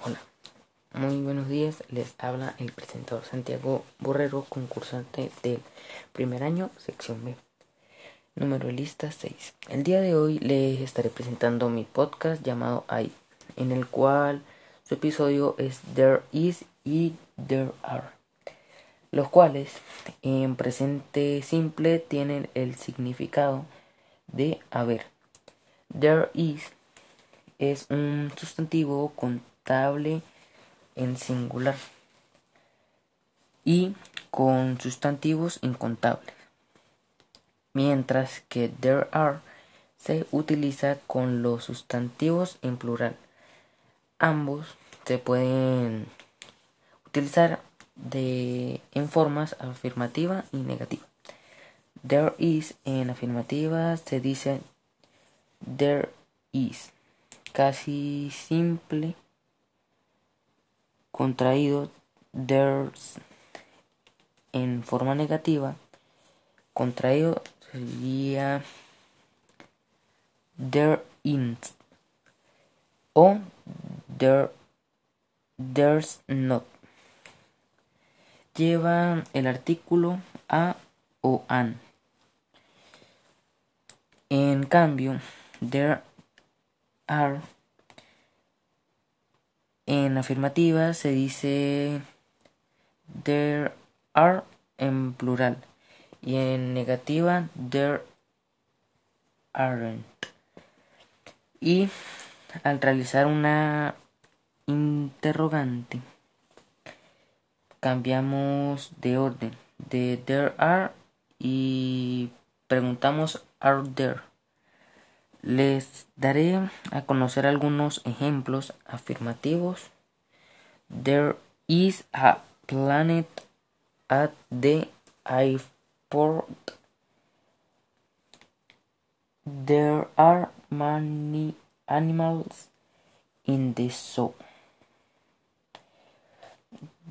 Hola, muy buenos días. Les habla el presentador Santiago Borrero, concursante del primer año, sección B. Número lista 6. El día de hoy les estaré presentando mi podcast llamado I, en el cual su episodio es There Is y There Are, los cuales en presente simple tienen el significado de haber. There is es un sustantivo con en singular y con sustantivos incontables, mientras que there are se utiliza con los sustantivos en plural. Ambos se pueden utilizar de, en formas afirmativa y negativa. There is en afirmativa se dice there is, casi simple contraído there's en forma negativa contraído sería there isn't o there there's not. Lleva el artículo a o an. En cambio there are en afirmativa se dice there are en plural y en negativa there aren't. Y al realizar una interrogante cambiamos de orden de there are y preguntamos are there. Les daré a conocer algunos ejemplos afirmativos. There is a planet at the airport. There are many animals in the zoo.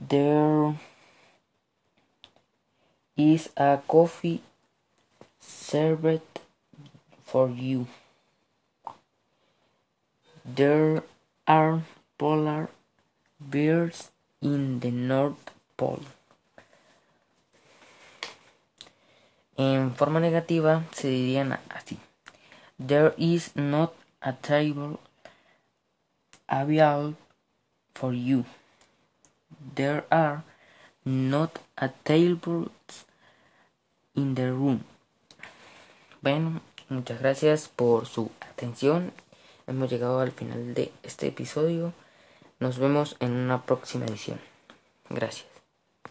There is a coffee served for you. There are polar bears in the North Pole. En forma negativa se dirían así. There is not a table available for you. There are not a tables in the room. Bueno, muchas gracias por su atención hemos llegado al final de este episodio. Nos vemos en una próxima edición. Gracias.